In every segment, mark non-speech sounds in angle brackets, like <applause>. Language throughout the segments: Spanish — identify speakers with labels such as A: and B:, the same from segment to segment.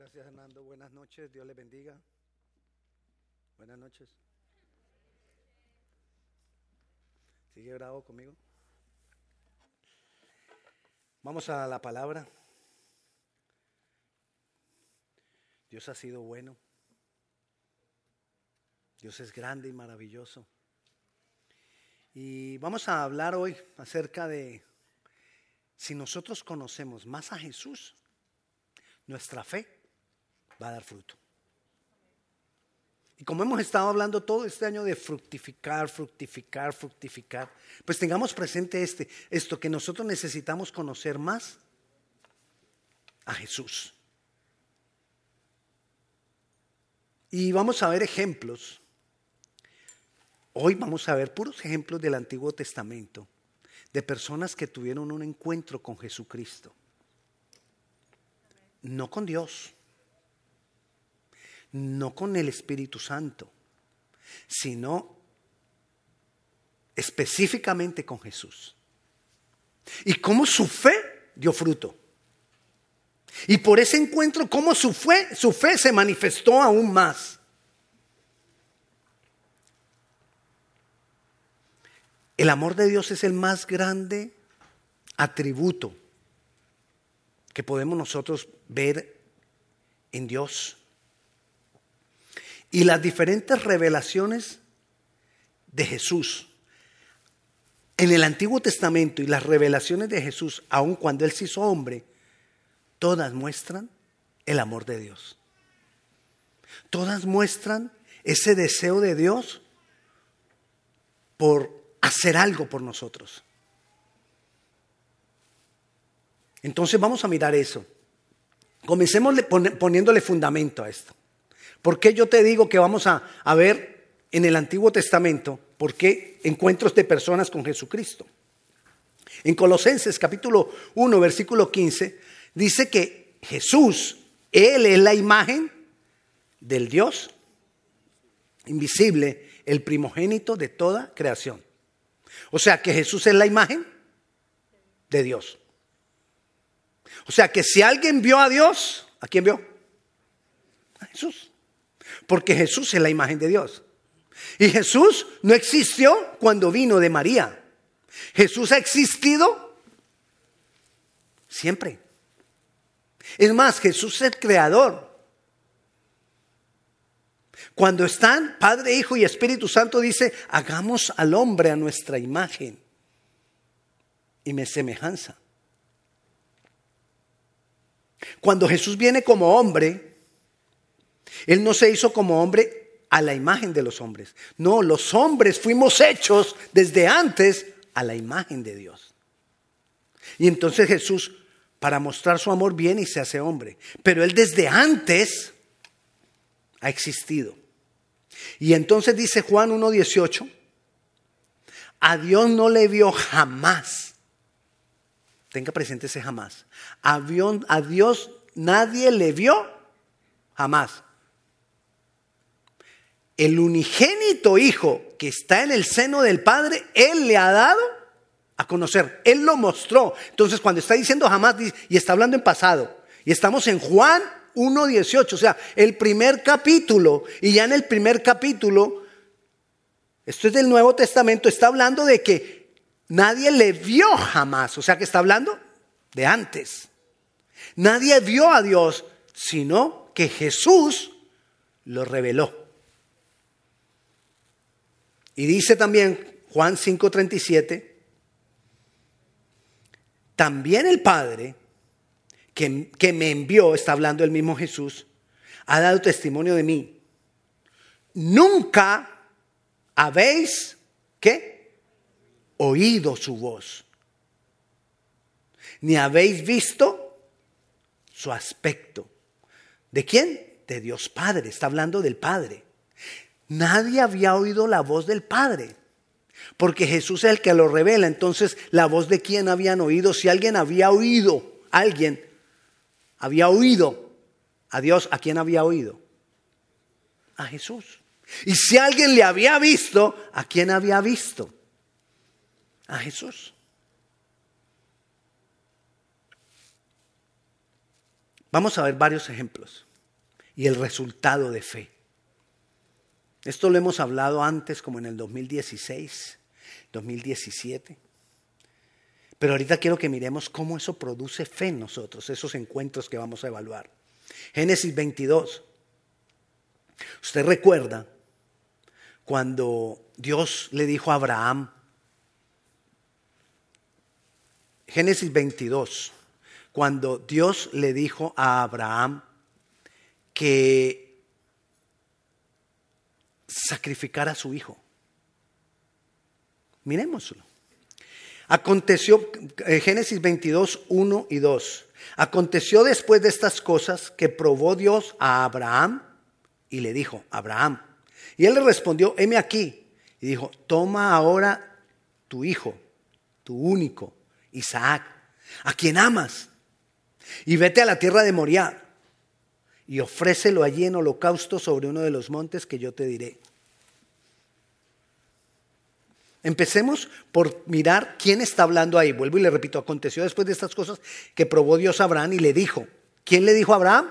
A: Gracias, Hernando. Buenas noches. Dios le bendiga. Buenas noches. ¿Sigue bravo conmigo? Vamos a la palabra. Dios ha sido bueno. Dios es grande y maravilloso. Y vamos a hablar hoy acerca de si nosotros conocemos más a Jesús, nuestra fe va a dar fruto. Y como hemos estado hablando todo este año de fructificar, fructificar, fructificar, pues tengamos presente este, esto que nosotros necesitamos conocer más a Jesús. Y vamos a ver ejemplos. Hoy vamos a ver puros ejemplos del Antiguo Testamento de personas que tuvieron un encuentro con Jesucristo. No con Dios no con el Espíritu Santo, sino específicamente con Jesús. Y cómo su fe dio fruto. Y por ese encuentro, cómo su fe, su fe se manifestó aún más. El amor de Dios es el más grande atributo que podemos nosotros ver en Dios y las diferentes revelaciones de Jesús en el Antiguo Testamento y las revelaciones de Jesús, aun cuando Él se hizo hombre, todas muestran el amor de Dios. Todas muestran ese deseo de Dios por hacer algo por nosotros. Entonces vamos a mirar eso. Comencemos poniéndole fundamento a esto. ¿Por qué yo te digo que vamos a, ver en el Antiguo Testamento por qué encuentros de personas con Jesucristo? En Colosenses capítulo 1, versículo 15, dice que Jesús, Él es la imagen del Dios invisible, el primogénito de toda creación. O sea que Jesús es la imagen de Dios. O sea que si alguien vio a Dios, ¿a quién vio? A Jesús. Porque Jesús es la imagen de Dios. Y Jesús no existió cuando vino de María. Jesús ha existido siempre. Es más, Jesús es el creador. Cuando están Padre, Hijo y Espíritu Santo dice, hagamos al hombre a nuestra imagen y me semejanza. Cuando Jesús viene como hombre, él no se hizo como hombre a la imagen de los hombres. No, los hombres fuimos hechos desde antes a la imagen de Dios. Y entonces Jesús, para mostrar su amor, viene y se hace hombre. Pero Él desde antes ha existido. Y entonces dice Juan 1.18, a Dios no le vio jamás. Tenga presente ese jamás. A Dios nadie le vio jamás el unigénito Hijo que está en el seno del Padre, Él le ha dado a conocer. Él lo mostró. Entonces, cuando está diciendo jamás, y está hablando en pasado, y estamos en Juan 1.18, o sea, el primer capítulo, y ya en el primer capítulo, esto es del Nuevo Testamento, está hablando de que nadie le vio jamás, o sea, que está hablando de antes. Nadie vio a Dios, sino que Jesús lo reveló. Y dice también Juan 5:37, también el Padre que, que, me envió, está hablando el mismo Jesús, ha dado testimonio de mí. Nunca habéis, ¿qué? Oído su voz. Ni habéis visto su aspecto. ¿De quién? De Dios Padre. Está hablando del Padre. Nadie había oído la voz del Padre, porque Jesús es el que lo revela. Entonces, ¿la voz de quién habían oído? Si alguien había oído, alguien había oído a Dios, ¿a quién había oído? A Jesús. Y si alguien le había visto, ¿a quién había visto? A Jesús. Vamos a ver varios ejemplos. y el resultado de fe. Esto lo hemos hablado antes, como en el 2016, 2017. Pero ahorita quiero que miremos cómo eso produce fe en nosotros, esos encuentros que vamos a evaluar. Génesis 22. Usted recuerda cuando Dios le dijo a Abraham, Génesis 22, cuando Dios le dijo a Abraham que sacrificara a su hijo. Miremoslo. Aconteció, eh, Génesis 22, 1 y 2. Aconteció después de estas cosas que probó Dios a Abraham y le dijo, Abraham. Y él le respondió, heme aquí. Y dijo, toma ahora tu hijo, tu único, Isaac, a quien amas, y vete a la tierra de Moriah y ofrécelo allí en holocausto sobre uno de los montes que yo te diré. Empecemos por mirar quién está hablando ahí. Vuelvo y le repito, aconteció después de estas cosas que probó Dios a Abraham y le dijo, ¿quién le dijo a Abraham?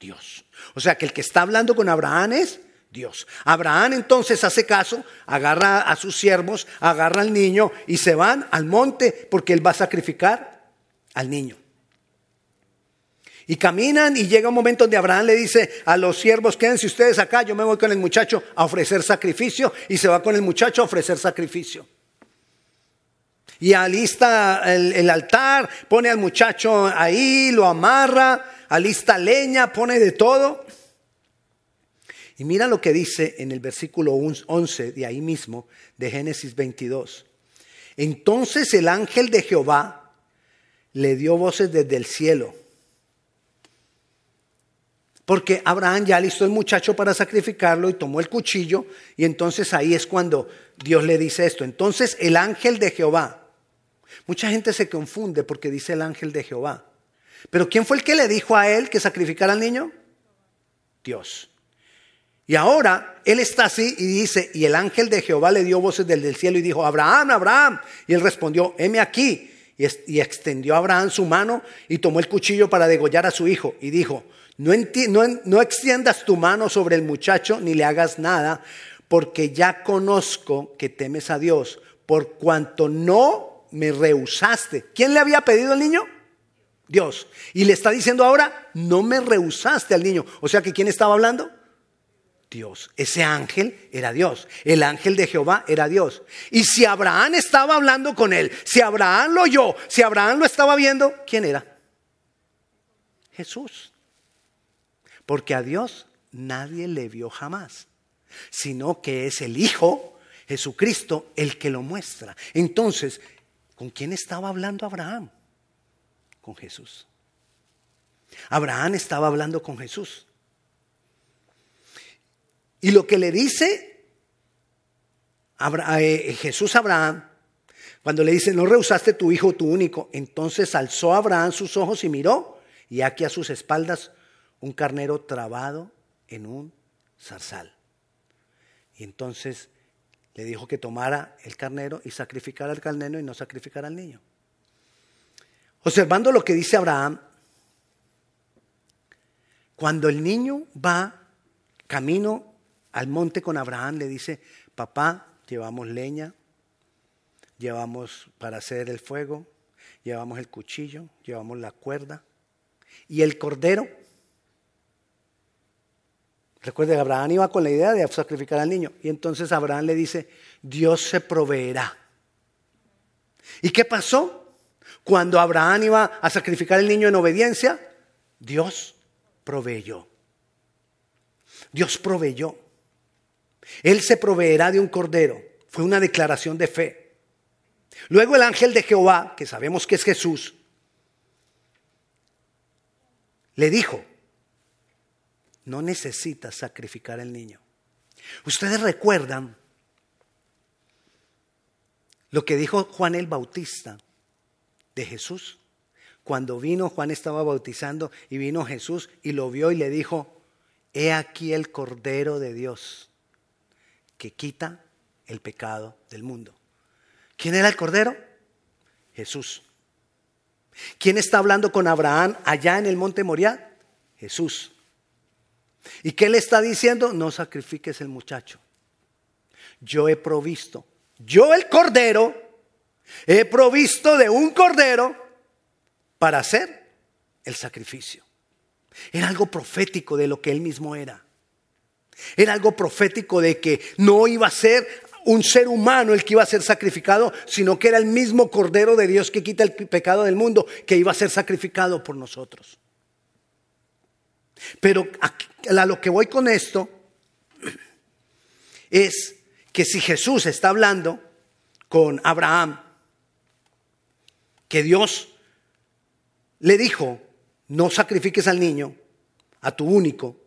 A: Dios. O sea que el que está hablando con Abraham es Dios. Abraham entonces hace caso, agarra a sus siervos, agarra al niño y se van al monte porque él va a sacrificar al niño. Y caminan y llega un momento donde Abraham le dice a los siervos, quédense ustedes acá, yo me voy con el muchacho a ofrecer sacrificio y se va con el muchacho a ofrecer sacrificio. Y alista el, altar, pone al muchacho ahí, lo amarra, alista leña, pone de todo. Y mira lo que dice en el versículo 11 de ahí mismo, de Génesis 22. Entonces el ángel de Jehová le dio voces desde el cielo porque Abraham ya listó el muchacho para sacrificarlo y tomó el cuchillo y entonces ahí es cuando Dios le dice esto. Entonces el ángel de Jehová. Mucha gente se confunde porque dice el ángel de Jehová. Pero ¿quién fue el que le dijo a él que sacrificara al niño? Dios. Y ahora él está así y dice, y el ángel de Jehová le dio voces del, del cielo y dijo, Abraham, Abraham. Y él respondió, heme aquí. Y extendió a Abraham su mano y tomó el cuchillo para degollar a su hijo. Y dijo, no, extiendas tu mano sobre el muchacho ni le hagas nada, porque ya conozco que temes a Dios, por cuanto no me rehusaste. ¿Quién le había pedido al niño? Dios. Y le está diciendo ahora, no me rehusaste al niño. O sea que ¿quién estaba hablando? Dios. Ese ángel era Dios. El ángel de Jehová era Dios. Y si Abraham estaba hablando con él, si Abraham lo oyó, si Abraham lo estaba viendo, ¿quién era? Jesús. Porque a Dios nadie le vio jamás, sino que es el Hijo, Jesucristo, el que lo muestra. Entonces, ¿con quién estaba hablando Abraham? Con Jesús. Abraham estaba hablando con Jesús. Y lo que le dice eh, Jesús a Abraham, cuando le dice, no rehusaste tu hijo, tu único, entonces alzó Abraham sus ojos y miró, y aquí a sus espaldas un carnero trabado en un zarzal. Y entonces le dijo que tomara el carnero y sacrificara al carnero y no sacrificara al niño. Observando lo que dice Abraham, cuando el niño va camino al monte con Abraham, le dice, papá, llevamos leña, llevamos para hacer el fuego, llevamos el cuchillo, llevamos la cuerda y el cordero Recuerde, Abraham iba con la idea de sacrificar al niño. Y entonces Abraham le dice, Dios se proveerá. ¿Y qué pasó? Cuando Abraham iba a sacrificar al niño en obediencia, Dios proveyó. Dios proveyó. Él se proveerá de un cordero. Fue una declaración de fe. Luego el ángel de Jehová, que sabemos que es Jesús, le dijo, no necesita sacrificar al niño. Ustedes recuerdan lo que dijo Juan el Bautista de Jesús. Cuando vino, Juan estaba bautizando y vino Jesús y lo vio y le dijo, he aquí el Cordero de Dios que quita el pecado del mundo. ¿Quién era el Cordero? Jesús. ¿Quién está hablando con Abraham allá en el monte Moriah? Jesús. ¿Y qué le está diciendo? No sacrifiques el muchacho. Yo he provisto, yo el cordero, he provisto de un cordero para hacer el sacrificio. Era algo profético de lo que él mismo era. Era algo profético de que no iba a ser un ser humano el que iba a ser sacrificado, sino que era el mismo Cordero de Dios que quita el pecado del mundo, que iba a ser sacrificado por nosotros. Pero a lo que voy con esto es que si Jesús está hablando con Abraham, que Dios le dijo, no sacrifiques al niño, a tu único,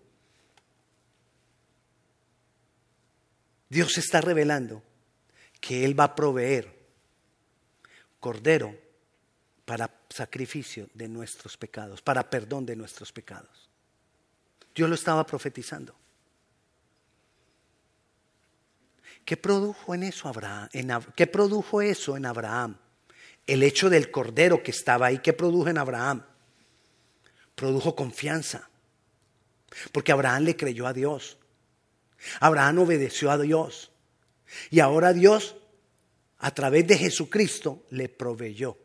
A: Dios está revelando que Él va a proveer cordero para sacrificio de nuestros pecados, para perdón de nuestros pecados. Dios lo estaba profetizando. ¿Qué produjo en eso Abraham? ¿Qué produjo eso en Abraham? El hecho del cordero que estaba ahí, ¿qué produjo en Abraham? Produjo confianza. Porque Abraham le creyó a Dios. Abraham obedeció a Dios. Y ahora Dios, a través de Jesucristo, le proveyó.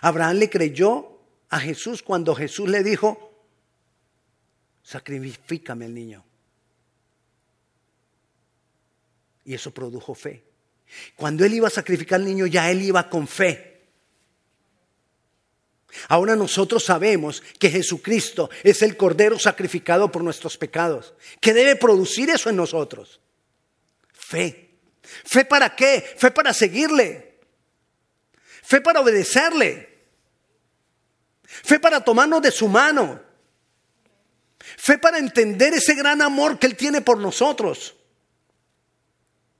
A: Abraham le creyó a Jesús cuando Jesús le dijo, sacrifícame el niño. Y eso produjo fe. Cuando él iba a sacrificar al niño, ya él iba con fe. Ahora nosotros sabemos que Jesucristo es el Cordero sacrificado por nuestros pecados. ¿Qué debe producir eso en nosotros? Fe. ¿Fe para qué? Fe para seguirle. Fe para obedecerle. Fe para tomarnos de su mano. Fe para entender ese gran amor que Él tiene por nosotros.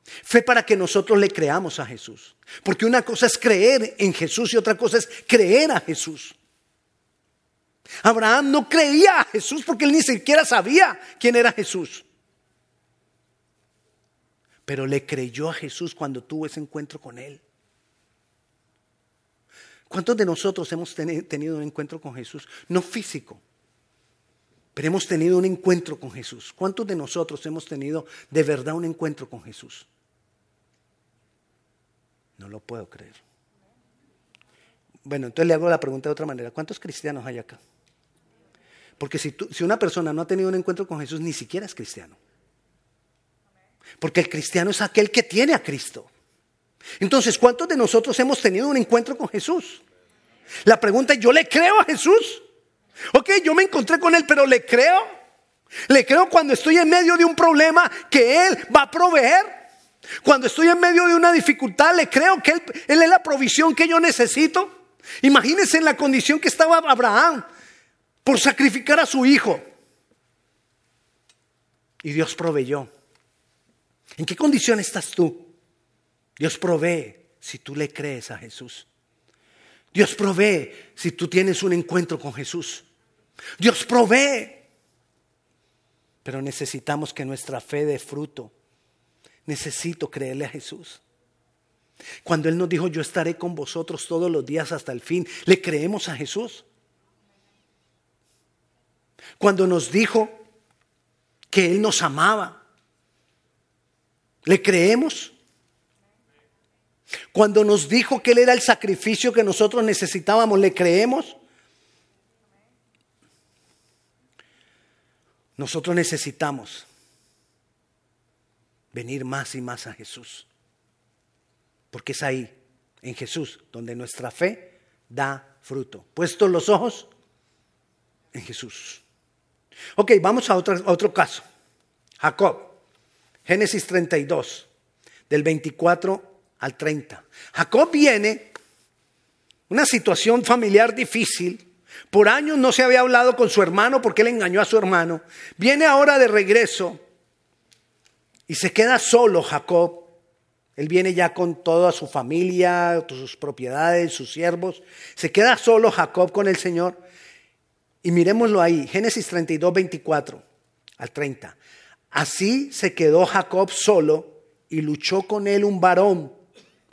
A: Fe para que nosotros le creamos a Jesús. Porque una cosa es creer en Jesús y otra cosa es creer a Jesús. Abraham no creía a Jesús porque él ni siquiera sabía quién era Jesús. Pero le creyó a Jesús cuando tuvo ese encuentro con él. ¿Cuántos de nosotros hemos tenido un encuentro con Jesús? No físico, pero hemos tenido un encuentro con Jesús. ¿Cuántos de nosotros hemos tenido de verdad un encuentro con Jesús? No lo puedo creer. Bueno, entonces le hago la pregunta de otra manera. ¿Cuántos cristianos hay acá? Porque si, si una persona no ha tenido un encuentro con Jesús, ni siquiera es cristiano. Porque el cristiano es aquel que tiene a Cristo. Entonces, ¿cuántos de nosotros hemos tenido un encuentro con Jesús? La pregunta es, ¿yo le creo a Jesús? Ok, yo me encontré con Él, pero ¿le creo? ¿Le creo cuando estoy en medio de un problema que Él va a proveer? Cuando estoy en medio de una dificultad, le creo que él, es la provisión que yo necesito. Imagínense en la condición que estaba Abraham por sacrificar a su hijo. Y Dios proveyó. ¿En qué condición estás tú? Dios provee si tú le crees a Jesús. Dios provee si tú tienes un encuentro con Jesús. Dios provee. Pero necesitamos que nuestra fe dé fruto Necesito creerle a Jesús. Cuando Él nos dijo, yo estaré con vosotros todos los días hasta el fin, ¿le creemos a Jesús? Cuando nos dijo que Él nos amaba, ¿le creemos? Cuando nos dijo que Él era el sacrificio que nosotros necesitábamos, ¿le creemos? Nosotros necesitamos venir más y más a Jesús. Porque es ahí, en Jesús, donde nuestra fe da fruto. Puestos los ojos en Jesús. Ok, vamos a otro, a otro caso. Jacob, Génesis 32, del 24 al 30. Jacob viene, una situación familiar difícil. Por años no se había hablado con su hermano porque él engañó a su hermano. Viene ahora de regreso y se queda solo Jacob. Él viene ya con toda su familia, sus propiedades, sus siervos. Se queda solo Jacob con el Señor. Y miremoslo ahí, Génesis 32, 24 al 30. Así se quedó Jacob solo y luchó con él un varón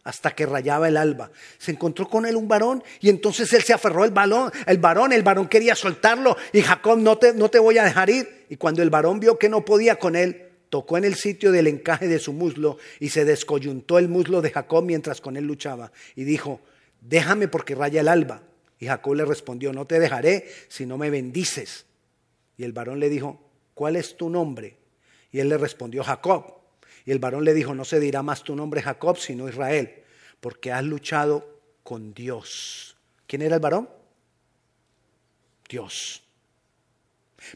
A: hasta que rayaba el alba. Se encontró con él un varón y entonces él se aferró al balón, el varón, el varón quería soltarlo y Jacob no te, no te voy a dejar ir. Y cuando el varón vio que no podía con él, tocó en el sitio del encaje de su muslo y se descoyuntó el muslo de Jacob mientras con él luchaba y dijo, déjame porque raya el alba. Y Jacob le respondió, no te dejaré si no me bendices. Y el varón le dijo, ¿cuál es tu nombre? Y él le respondió, Jacob. Y el varón le dijo, no se dirá más tu nombre Jacob, sino Israel, porque has luchado con Dios. ¿Quién era el varón? Dios.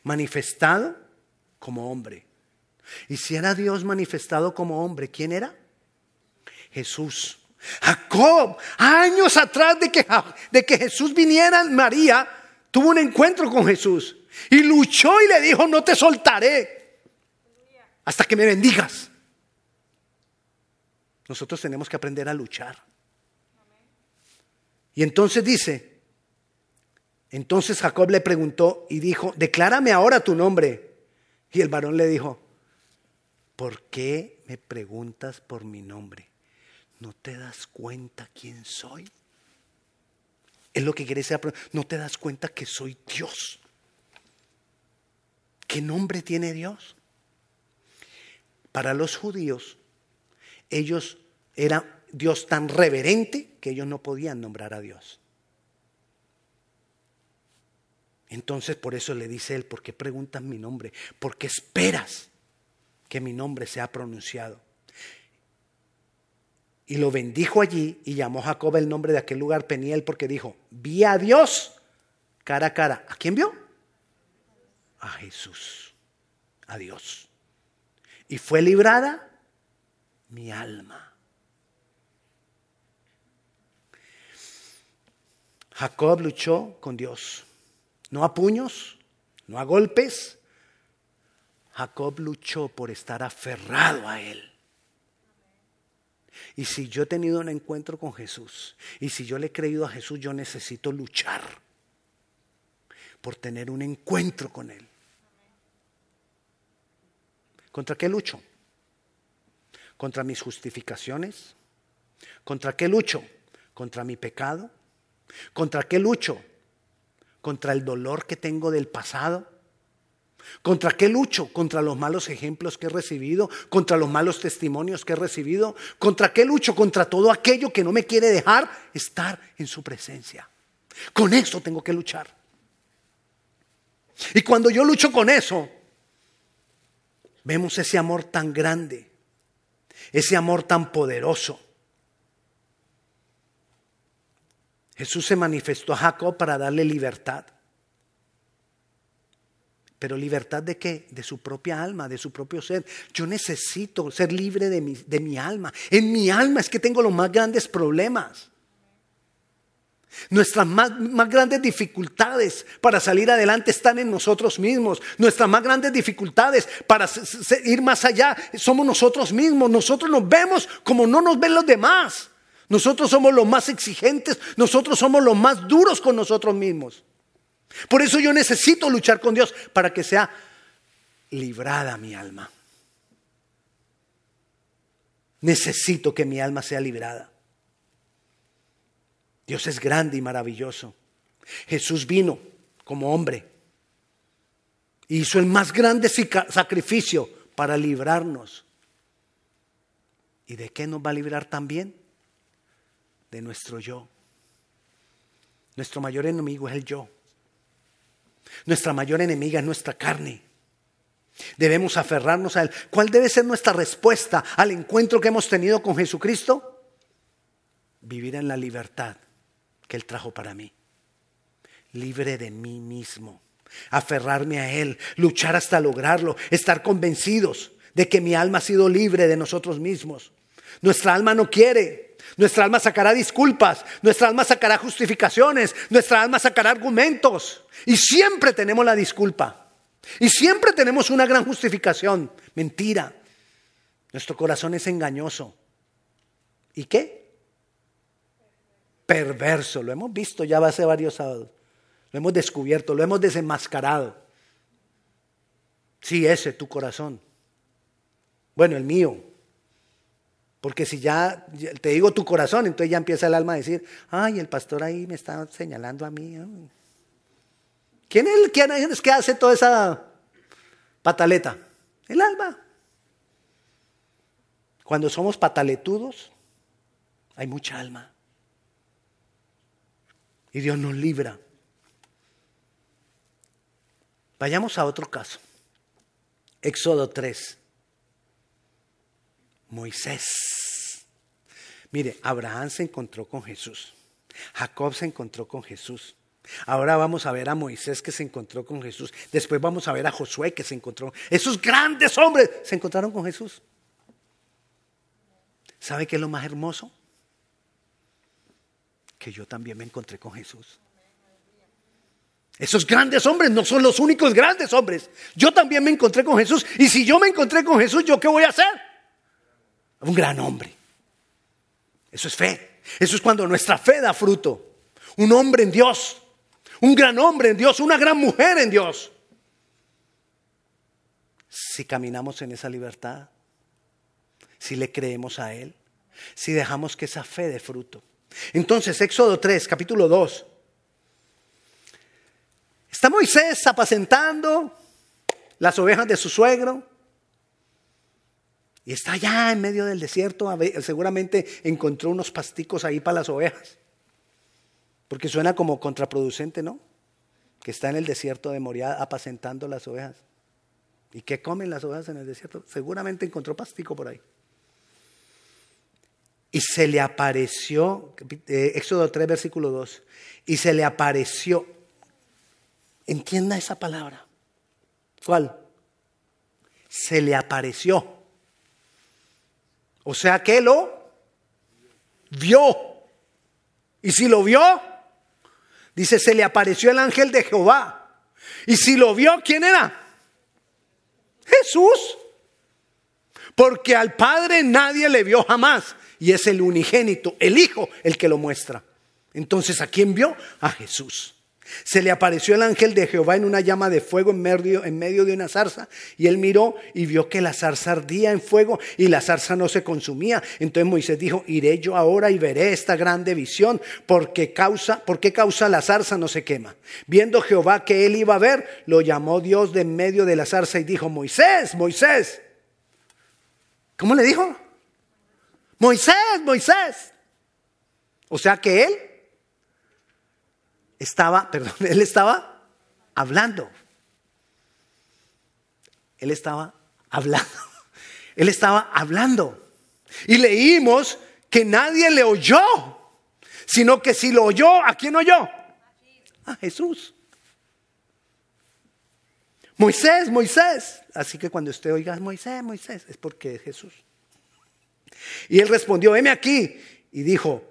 A: Manifestado como hombre. Y si era Dios manifestado como hombre, ¿quién era? Jesús. Jacob, años atrás de que, de que Jesús viniera, María tuvo un encuentro con Jesús y luchó y le dijo, no te soltaré hasta que me bendigas. Nosotros tenemos que aprender a luchar. Y entonces dice, entonces Jacob le preguntó y dijo, declárame ahora tu nombre. Y el varón le dijo, ¿por qué me preguntas por mi nombre? ¿No te das cuenta quién soy? Es lo que quiere decir, no te das cuenta que soy Dios. ¿Qué nombre tiene Dios? Para los judíos, ellos eran Dios tan reverente que ellos no podían nombrar a Dios. Entonces por eso le dice él, ¿por qué preguntas mi nombre? Porque esperas que mi nombre sea pronunciado. Y lo bendijo allí y llamó Jacob el nombre de aquel lugar Peniel porque dijo, vi a Dios cara a cara. ¿A quién vio? A Jesús, a Dios. Y fue librada mi alma. Jacob luchó con Dios, no a puños, no a golpes. Jacob luchó por estar aferrado a Él. Y si yo he tenido un encuentro con Jesús, y si yo le he creído a Jesús, yo necesito luchar por tener un encuentro con Él. ¿Contra qué lucho? ¿Contra mis justificaciones? ¿Contra qué lucho? ¿Contra mi pecado? ¿Contra qué lucho? ¿Contra el dolor que tengo del pasado? ¿Contra qué lucho? Contra los malos ejemplos que he recibido, contra los malos testimonios que he recibido. ¿Contra qué lucho? Contra todo aquello que no me quiere dejar estar en su presencia. Con eso tengo que luchar. Y cuando yo lucho con eso, vemos ese amor tan grande, ese amor tan poderoso. Jesús se manifestó a Jacob para darle libertad. Pero libertad de qué? De su propia alma, de su propio ser. Yo necesito ser libre de mi, de mi alma. En mi alma es que tengo los más grandes problemas. Nuestras más, grandes dificultades para salir adelante están en nosotros mismos. Nuestras más grandes dificultades para ir más allá somos nosotros mismos. Nosotros nos vemos como no nos ven los demás. Nosotros somos los más exigentes. Nosotros somos los más duros con nosotros mismos. Por eso yo necesito luchar con Dios para que sea librada mi alma. Necesito que mi alma sea librada. Dios es grande y maravilloso. Jesús vino como hombre. Hizo el más grande sacrificio para librarnos. ¿Y de qué nos va a librar también? De nuestro yo. Nuestro mayor enemigo es el yo. Nuestra mayor enemiga es nuestra carne. Debemos aferrarnos a Él. ¿Cuál debe ser nuestra respuesta al encuentro que hemos tenido con Jesucristo? Vivir en la libertad que Él trajo para mí. Libre de mí mismo. Aferrarme a Él. Luchar hasta lograrlo. Estar convencidos de que mi alma ha sido libre de nosotros mismos. Nuestra alma no quiere. Nuestra alma sacará disculpas. Nuestra alma sacará justificaciones. Nuestra alma sacará argumentos. Y siempre tenemos la disculpa. Y siempre tenemos una gran justificación. Mentira. Nuestro corazón es engañoso. ¿Y qué? Perverso. Lo hemos visto ya hace varios sábados. Lo hemos descubierto, lo hemos desenmascarado. Sí, ese, tu corazón. Bueno, el mío. Porque si ya te digo tu corazón, entonces ya empieza el alma a decir, ay, el pastor ahí me está señalando a mí. ¿Quién es, quién es que hace toda esa pataleta? El alma. Cuando somos pataletudos, hay mucha alma. Y Dios nos libra. Vayamos a otro caso. Éxodo 3. Moisés. Mire, Abraham se encontró con Jesús. Jacob se encontró con Jesús. Ahora vamos a ver a Moisés que se encontró con Jesús. Después vamos a ver a Josué que se encontró. Esos grandes hombres se encontraron con Jesús. ¿Sabe qué es lo más hermoso? Que yo también me encontré con Jesús. Esos grandes hombres no son los únicos grandes hombres. Yo también me encontré con Jesús. Y si yo me encontré con Jesús, ¿yo qué voy a hacer? Un gran hombre. Eso es fe. Eso es cuando nuestra fe da fruto. Un hombre en Dios. Un gran hombre en Dios. Una gran mujer en Dios. Si caminamos en esa libertad. Si le creemos a Él. Si dejamos que esa fe dé fruto. Entonces, Éxodo 3, capítulo 2. Está Moisés apacentando las ovejas de su suegro. Y está allá en medio del desierto. Seguramente encontró unos pasticos ahí para las ovejas. Porque suena como contraproducente, ¿no? Que está en el desierto de Moria apacentando las ovejas. ¿Y qué comen las ovejas en el desierto? Seguramente encontró pastico por ahí. Y se le apareció, eh, Éxodo 3, versículo 2, y se le apareció Entienda esa palabra. ¿Cuál? Se le apareció. O sea que lo vio. Y si lo vio, dice, se le apareció el ángel de Jehová. Y si lo vio, ¿quién era? Jesús. Porque al Padre nadie le vio jamás. Y es el unigénito, el Hijo, el que lo muestra. Entonces, ¿a quién vio? A Jesús. Se le apareció el ángel de Jehová en una llama de fuego en medio, de una zarza y él miró y vio que la zarza ardía en fuego y la zarza no se consumía. Entonces Moisés dijo, iré yo ahora y veré esta grande visión porque causa, ¿por qué causa la zarza no se quema? Viendo Jehová que él iba a ver, lo llamó Dios de en medio de la zarza y dijo, Moisés, Moisés. ¿Cómo le dijo? Moisés, Moisés. O sea que él estaba, <laughs> perdón, él estaba hablando. Él estaba hablando. <laughs> Él estaba hablando. Y leímos que nadie le oyó, sino que si lo oyó, ¿a quién oyó? A Jesús. Moisés, Moisés. Así que cuando usted oiga Moisés, Moisés, es porque es Jesús. Y él respondió, veme aquí. Y dijo,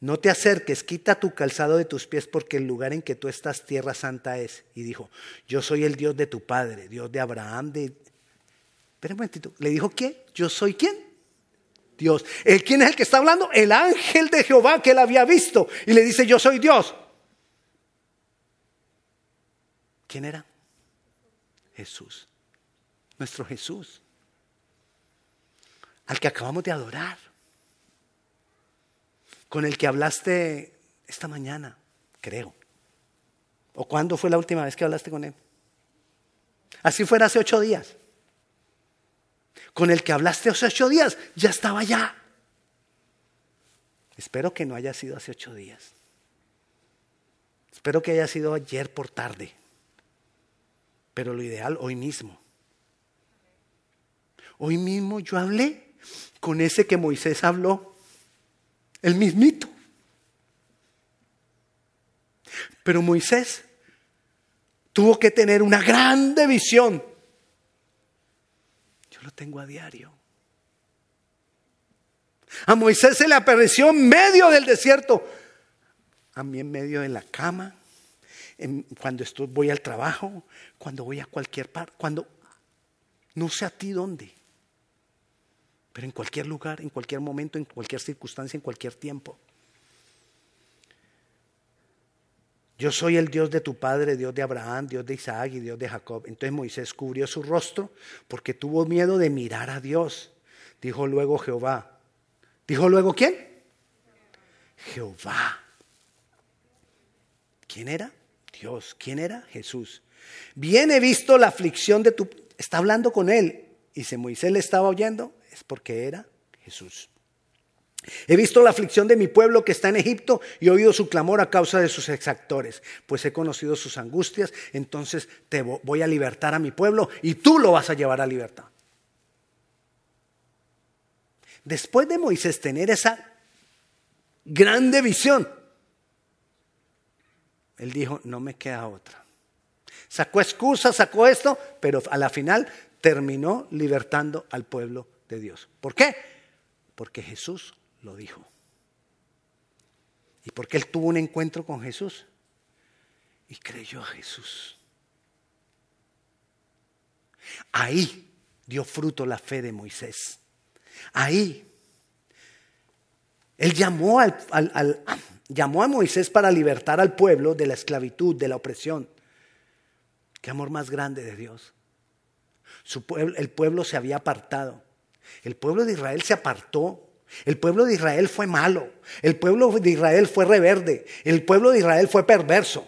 A: no te acerques, quita tu calzado de tus pies porque el lugar en que tú estás tierra santa es. Y dijo, yo soy el Dios de tu padre, Dios de Abraham, de... Espera un momentito, ¿le dijo quién? ¿Yo soy quién? Dios. ¿El quién es el que está hablando? El ángel de Jehová que él había visto. Y le dice, yo soy Dios. ¿Quién era? Jesús. Nuestro Jesús. Al que acabamos de adorar con el que hablaste esta mañana, creo. ¿O cuándo fue la última vez que hablaste con él? Así fuera hace ocho días. Con el que hablaste hace ocho días, ya estaba allá. Espero que no haya sido hace ocho días. Espero que haya sido ayer por tarde. Pero lo ideal, hoy mismo. Hoy mismo yo hablé con ese que Moisés habló el mismito. Pero Moisés tuvo que tener una grande visión. Yo lo tengo a diario. A Moisés se le apareció en medio del desierto. A mí en medio de la cama, cuando estoy, voy al trabajo, cuando voy a cualquier parte, cuando no sé a ti dónde. Pero en cualquier lugar, en cualquier momento, en cualquier circunstancia, en cualquier tiempo. Yo soy el Dios de tu padre, Dios de Abraham, Dios de Isaac y Dios de Jacob. Entonces Moisés cubrió su rostro porque tuvo miedo de mirar a Dios. Dijo luego Jehová, Dijo luego, ¿quién? Jehová. ¿Quién era? Dios. ¿Quién era? Jesús. Bien he visto la aflicción de tu... Está hablando con él. Y si Moisés le estaba oyendo, es porque era Jesús. He visto la aflicción de mi pueblo que está en Egipto y he oído su clamor a causa de sus exactores, pues he conocido sus angustias, entonces te voy a libertar a mi pueblo y tú lo vas a llevar a libertad. Después de Moisés tener esa grande visión, él dijo, no me queda otra. Sacó excusa, sacó esto, pero a la final terminó libertando al pueblo de Dios. ¿Por qué? Porque Jesús lo dijo. ¿Y porque él tuvo un encuentro con Jesús? Y creyó a Jesús. Ahí dio fruto la fe de Moisés. Ahí. Él llamó, al, llamó a Moisés para libertar al pueblo de la esclavitud, de la opresión. Qué amor más grande de Dios. El pueblo se había apartado. El pueblo de Israel se apartó el pueblo de Israel fue malo, el pueblo de Israel fue reverde, el pueblo de Israel fue perverso,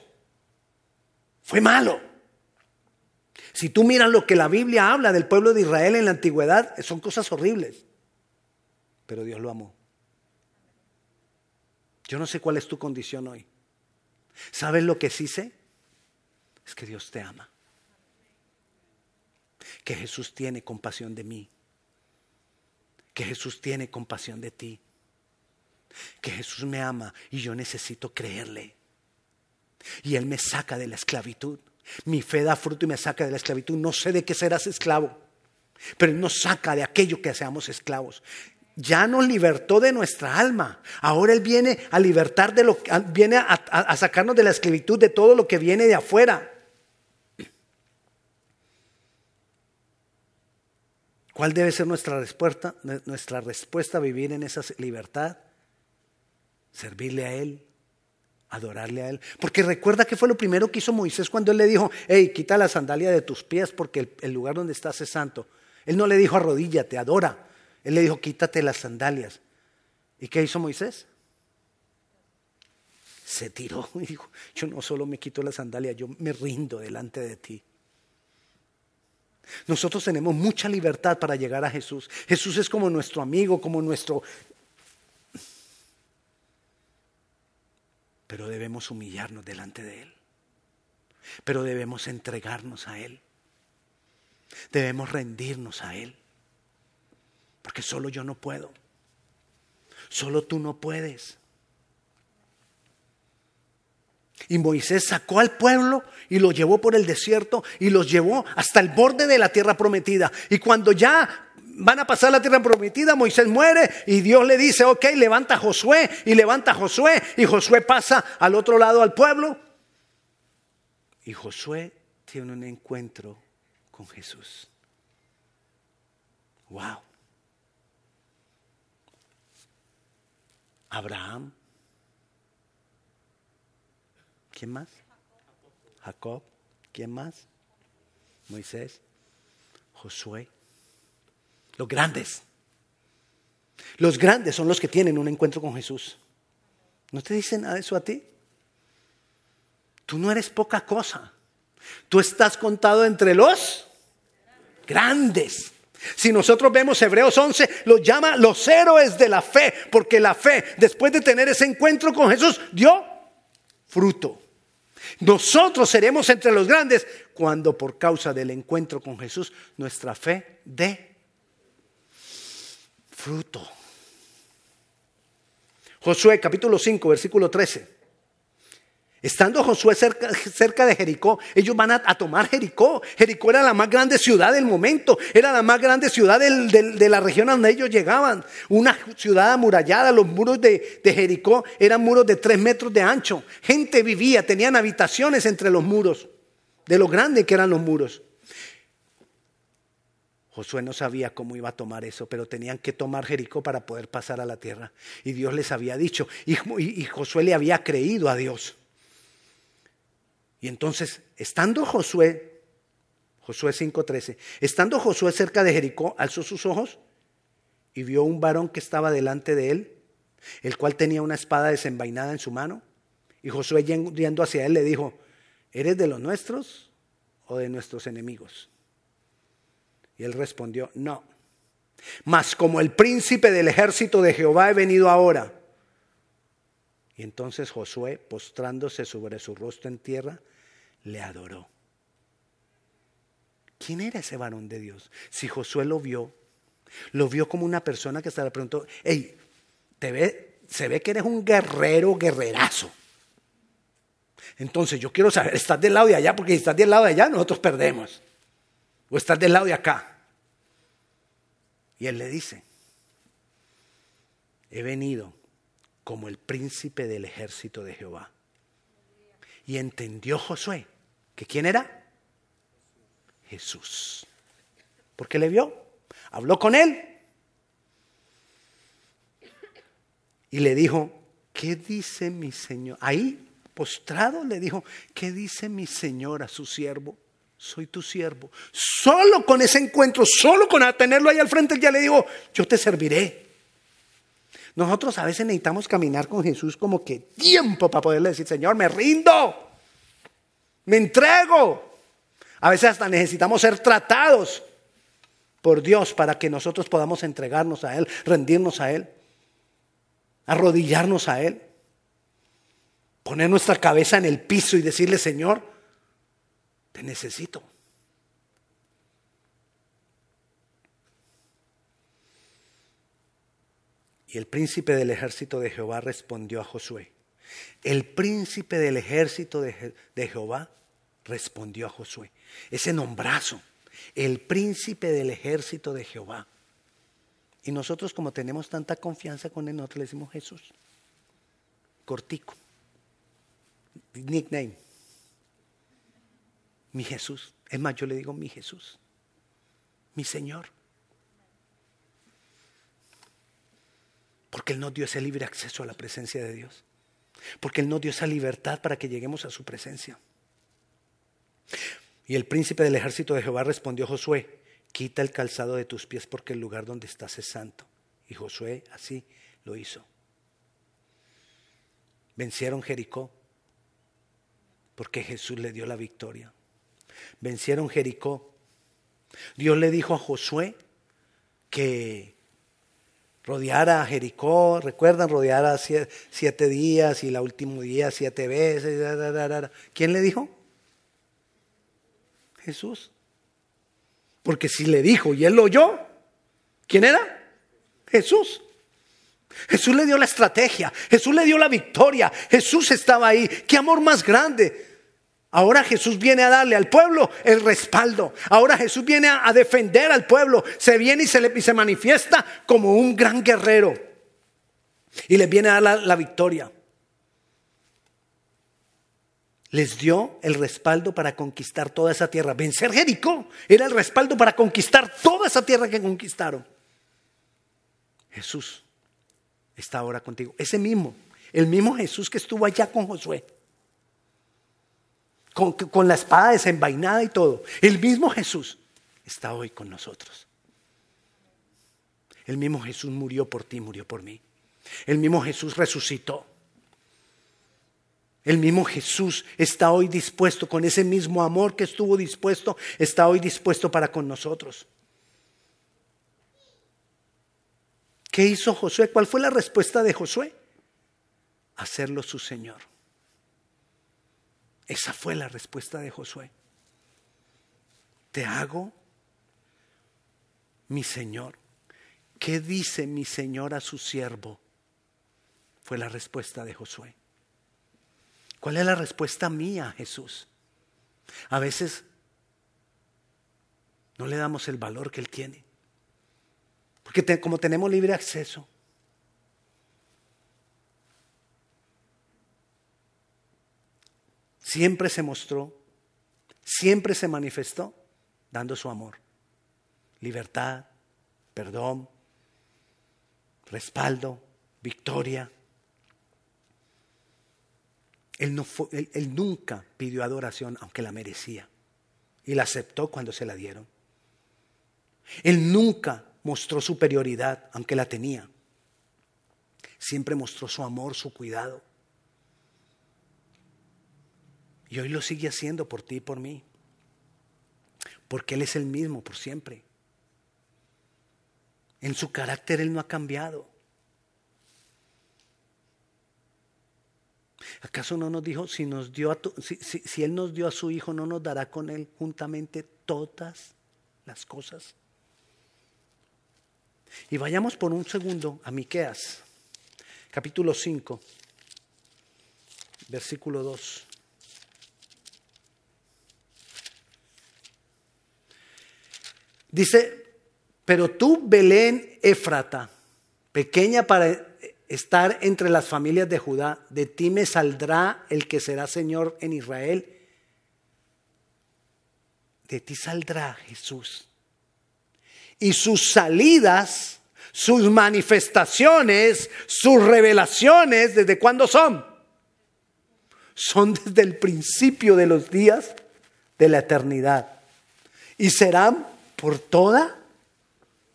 A: fue malo. Si tú miras lo que la Biblia habla del pueblo de Israel en la antigüedad, son cosas horribles, pero Dios lo amó. Yo no sé cuál es tu condición hoy. ¿Sabes lo que sí sé? Es que Dios te ama. Que Jesús tiene compasión de mí que Jesús tiene compasión de ti, que Jesús me ama y yo necesito creerle. Y Él me saca de la esclavitud. Mi fe da fruto y me saca de la esclavitud. No sé de qué serás esclavo, pero Él nos saca de aquello que seamos esclavos. Ya nos libertó de nuestra alma. Ahora Él viene a libertar de lo viene a, sacarnos de la esclavitud de todo lo que viene de afuera. ¿Cuál debe ser nuestra respuesta? Nuestra respuesta a vivir en esa libertad, servirle a Él, adorarle a Él. Porque recuerda que fue lo primero que hizo Moisés cuando Él le dijo, hey, quita la sandalia de tus pies porque el, lugar donde estás es santo. Él no le dijo arrodíllate, adora. Él le dijo, quítate las sandalias. ¿Y qué hizo Moisés? Se tiró y <laughs> dijo, yo no solo me quito la sandalia, yo me rindo delante de ti. Nosotros tenemos mucha libertad para llegar a Jesús. Jesús es como nuestro amigo, como nuestro... Pero debemos humillarnos delante de Él. Pero debemos entregarnos a Él. Debemos rendirnos a Él. Porque solo yo no puedo. Solo tú no puedes. Y Moisés sacó al pueblo y lo llevó por el desierto y los llevó hasta el borde de la tierra prometida. Y cuando ya van a pasar la tierra prometida, Moisés muere y Dios le dice, ok, levanta a Josué y levanta a Josué y Josué pasa al otro lado al pueblo. Y Josué tiene un encuentro con Jesús. Wow. Abraham ¿Quién más? Jacob. ¿Quién más? Moisés. Josué. Los grandes. Los grandes son los que tienen un encuentro con Jesús. ¿No te dicen nada de eso a ti? Tú no eres poca cosa. Tú estás contado entre los grandes. Si nosotros vemos Hebreos 11, los llama los héroes de la fe, porque la fe, después de tener ese encuentro con Jesús, dio fruto. Nosotros seremos entre los grandes cuando por causa del encuentro con Jesús nuestra fe dé fruto. Josué capítulo 5, versículo 13. Estando Josué cerca, de Jericó, ellos van a, tomar Jericó. Jericó era la más grande ciudad del momento, era la más grande ciudad de la región donde ellos llegaban. Una ciudad amurallada, los muros de, Jericó eran muros de tres metros de ancho. Gente vivía, tenían habitaciones entre los muros, de lo grande que eran los muros. Josué no sabía cómo iba a tomar eso, pero tenían que tomar Jericó para poder pasar a la tierra. Y Dios les había dicho, y Josué le había creído a Dios. Y entonces, estando Josué, Josué 5:13, estando Josué cerca de Jericó, alzó sus ojos y vio un varón que estaba delante de él, el cual tenía una espada desenvainada en su mano. Y Josué yendo hacia él le dijo, ¿eres de los nuestros o de nuestros enemigos? Y él respondió, no. Mas como el príncipe del ejército de Jehová he venido ahora. Y entonces Josué, postrándose sobre su rostro en tierra, le adoró. ¿Quién era ese varón de Dios? Si Josué lo vio, lo vio como una persona que hasta le preguntó, hey, te ve, se ve que eres un guerrero, guerrerazo. Entonces yo quiero saber, ¿estás del lado de allá? Porque si estás del lado de allá, nosotros perdemos. O estás del lado de acá. Y él le dice, he venido como el príncipe del ejército de Jehová. Y entendió Josué que quién era Jesús. Porque le vio, habló con él y le dijo, ¿qué dice mi Señor? Ahí, postrado, le dijo, ¿qué dice mi Señor a su siervo? Soy tu siervo. Solo con ese encuentro, solo con tenerlo ahí al frente, ya le digo, yo te serviré. Nosotros a veces necesitamos caminar con Jesús como que tiempo para poderle decir, Señor, me rindo, me entrego. A veces hasta necesitamos ser tratados por Dios para que nosotros podamos entregarnos a Él, rendirnos a Él, arrodillarnos a Él, poner nuestra cabeza en el piso y decirle, Señor, te necesito. Y el príncipe del ejército de Jehová respondió a Josué. El príncipe del ejército de, Jehová respondió a Josué. Ese nombrazo, el príncipe del ejército de Jehová. Y nosotros como tenemos tanta confianza con él, nosotros le decimos Jesús. Cortico. Nickname. Mi Jesús. Es más, yo le digo mi Jesús. Mi Señor. Porque Él nos dio ese libre acceso a la presencia de Dios. Porque Él nos dio esa libertad para que lleguemos a su presencia. Y el príncipe del ejército de Jehová respondió a Josué, quita el calzado de tus pies porque el lugar donde estás es santo. Y Josué así lo hizo. Vencieron Jericó porque Jesús le dio la victoria. Vencieron Jericó. Dios le dijo a Josué que rodear a Jericó, recuerdan, rodear a siete, días y el último día siete veces. ¿Quién le dijo? Jesús. Porque si le dijo y él lo oyó, ¿quién era? Jesús. Jesús le dio la estrategia, Jesús le dio la victoria, Jesús estaba ahí. ¿Qué amor más grande? Ahora Jesús viene a darle al pueblo el respaldo. Ahora Jesús viene a, defender al pueblo. Se viene y se, manifiesta como un gran guerrero. Y les viene a dar la, victoria. Les dio el respaldo para conquistar toda esa tierra. Vencer Jericó era el respaldo para conquistar toda esa tierra que conquistaron. Jesús está ahora contigo. Ese mismo, el mismo Jesús que estuvo allá con Josué con, la espada desenvainada y todo. El mismo Jesús está hoy con nosotros. El mismo Jesús murió por ti, murió por mí. El mismo Jesús resucitó. El mismo Jesús está hoy dispuesto, con ese mismo amor que estuvo dispuesto, está hoy dispuesto para con nosotros. ¿Qué hizo Josué? ¿Cuál fue la respuesta de Josué? Hacerlo su Señor. Esa fue la respuesta de Josué. Te hago mi Señor. ¿Qué dice mi Señor a su siervo? Fue la respuesta de Josué. ¿Cuál es la respuesta mía, Jesús? A veces no le damos el valor que Él tiene. Porque como tenemos libre acceso, siempre se mostró, siempre se manifestó dando su amor, libertad, perdón, respaldo, victoria. Él, no él, nunca pidió adoración aunque la merecía y la aceptó cuando se la dieron. Él nunca mostró superioridad, aunque la tenía. Siempre mostró su amor, su cuidado. Y hoy lo sigue haciendo por ti y por mí. Porque Él es el mismo por siempre. En su carácter Él no ha cambiado. ¿Acaso no nos dijo, si, Él nos dio a su Hijo, no nos dará con Él juntamente todas las cosas? Y vayamos por un segundo a Miqueas, capítulo 5, versículo 2. Dice, pero tú, Belén Éfrata, pequeña para estar entre las familias de Judá, de ti me saldrá el que será Señor en Israel. De ti saldrá Jesús. Y sus salidas, sus manifestaciones, sus revelaciones, ¿desde cuándo son? Son desde el principio de los días de la eternidad. Y serán por toda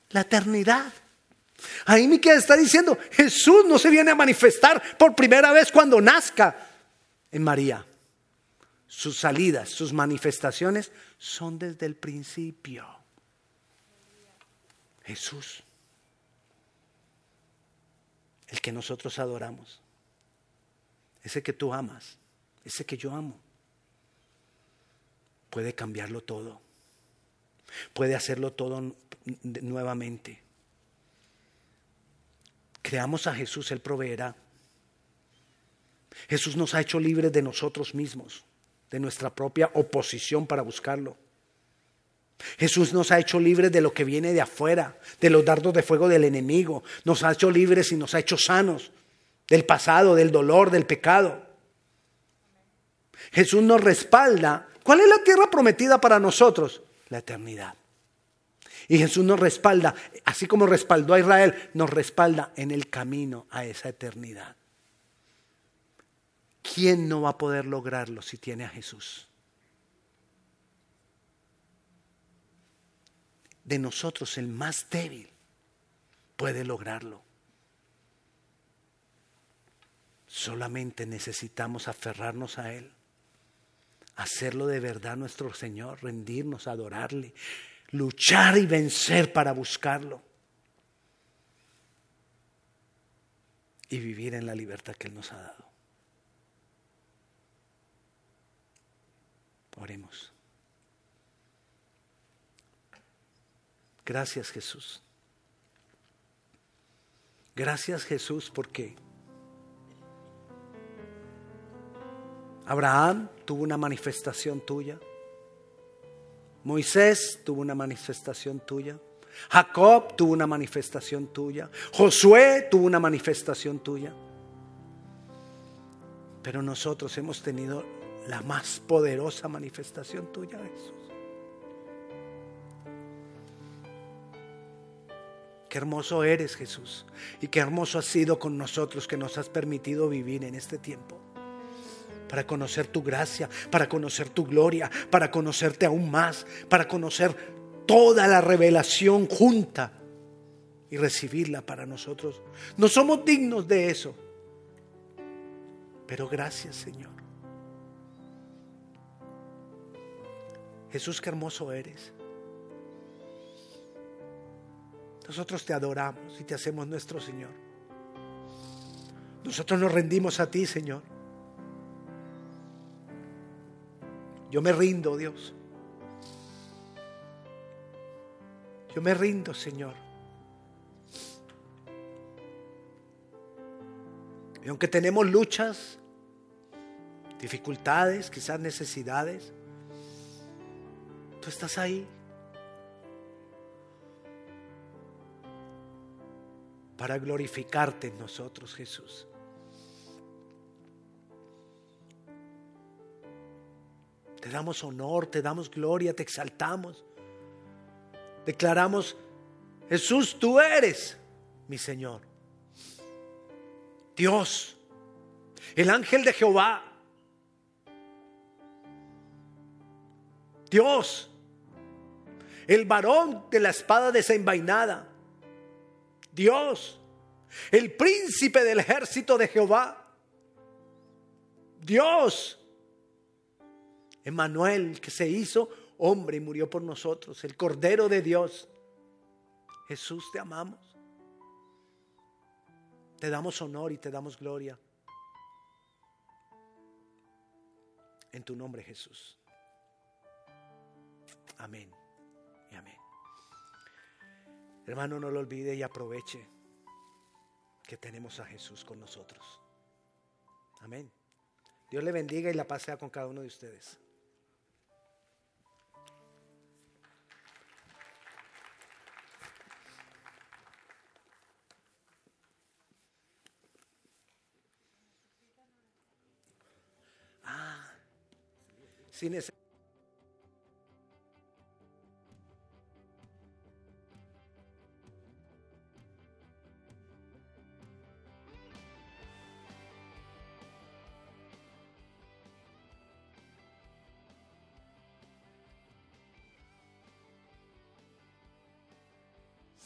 A: la eternidad. Ahí Miquel está diciendo, Jesús no se viene a manifestar por primera vez cuando nazca en María. Sus salidas, sus manifestaciones son desde el principio. Jesús, el que nosotros adoramos, ese que tú amas, ese que yo amo, puede cambiarlo todo, puede hacerlo todo nuevamente. Creamos a Jesús, Él proveerá. Jesús nos ha hecho libres de nosotros mismos, de nuestra propia oposición para buscarlo. Jesús nos ha hecho libres de lo que viene de afuera, de los dardos de fuego del enemigo. Nos ha hecho libres y nos ha hecho sanos del pasado, del dolor, del pecado. Jesús nos respalda. ¿Cuál es la tierra prometida para nosotros? La eternidad. Y Jesús nos respalda, así como respaldó a Israel, nos respalda en el camino a esa eternidad. ¿Quién no va a poder lograrlo si tiene a Jesús? De nosotros el más débil puede lograrlo. Solamente necesitamos aferrarnos a Él, hacerlo de verdad nuestro Señor, rendirnos, adorarle, luchar y vencer para buscarlo. Y vivir en la libertad que Él nos ha dado. Oremos. Gracias Jesús. Gracias Jesús porque Abraham tuvo una manifestación tuya. Moisés tuvo una manifestación tuya. Jacob tuvo una manifestación tuya. Josué tuvo una manifestación tuya. Pero nosotros hemos tenido la más poderosa manifestación tuya, Jesús. Qué hermoso eres, Jesús. Y qué hermoso has sido con nosotros que nos has permitido vivir en este tiempo para conocer tu gracia, para conocer tu gloria, para conocerte aún más, para conocer toda la revelación junta y recibirla para nosotros. No somos dignos de eso, pero gracias Señor. Jesús, qué hermoso eres. Nosotros te adoramos y te hacemos nuestro Señor. Nosotros nos rendimos a ti, Señor. Yo me rindo, Dios. Yo me rindo, Señor. Y aunque tenemos luchas, dificultades, quizás necesidades, tú estás ahí. Para glorificarte en nosotros, Jesús. Te damos honor, te damos gloria, te exaltamos. Declaramos, Jesús, tú eres mi Señor. Dios, el ángel de Jehová. Dios, el varón de la espada desenvainada. Dios, el príncipe del ejército de Jehová. Dios, Emmanuel, que se hizo hombre y murió por nosotros, el Cordero de Dios. Jesús, te amamos. Te damos honor y te damos gloria. En tu nombre, Jesús. Amén y amén. Hermano, no lo olvide y aproveche que tenemos a Jesús con nosotros. Amén. Dios le bendiga y la paz sea con cada uno de ustedes.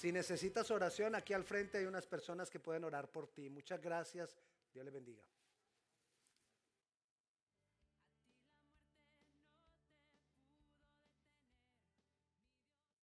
A: Si necesitas oración, aquí al frente hay unas personas que pueden orar por ti. Muchas gracias. Dios le bendiga.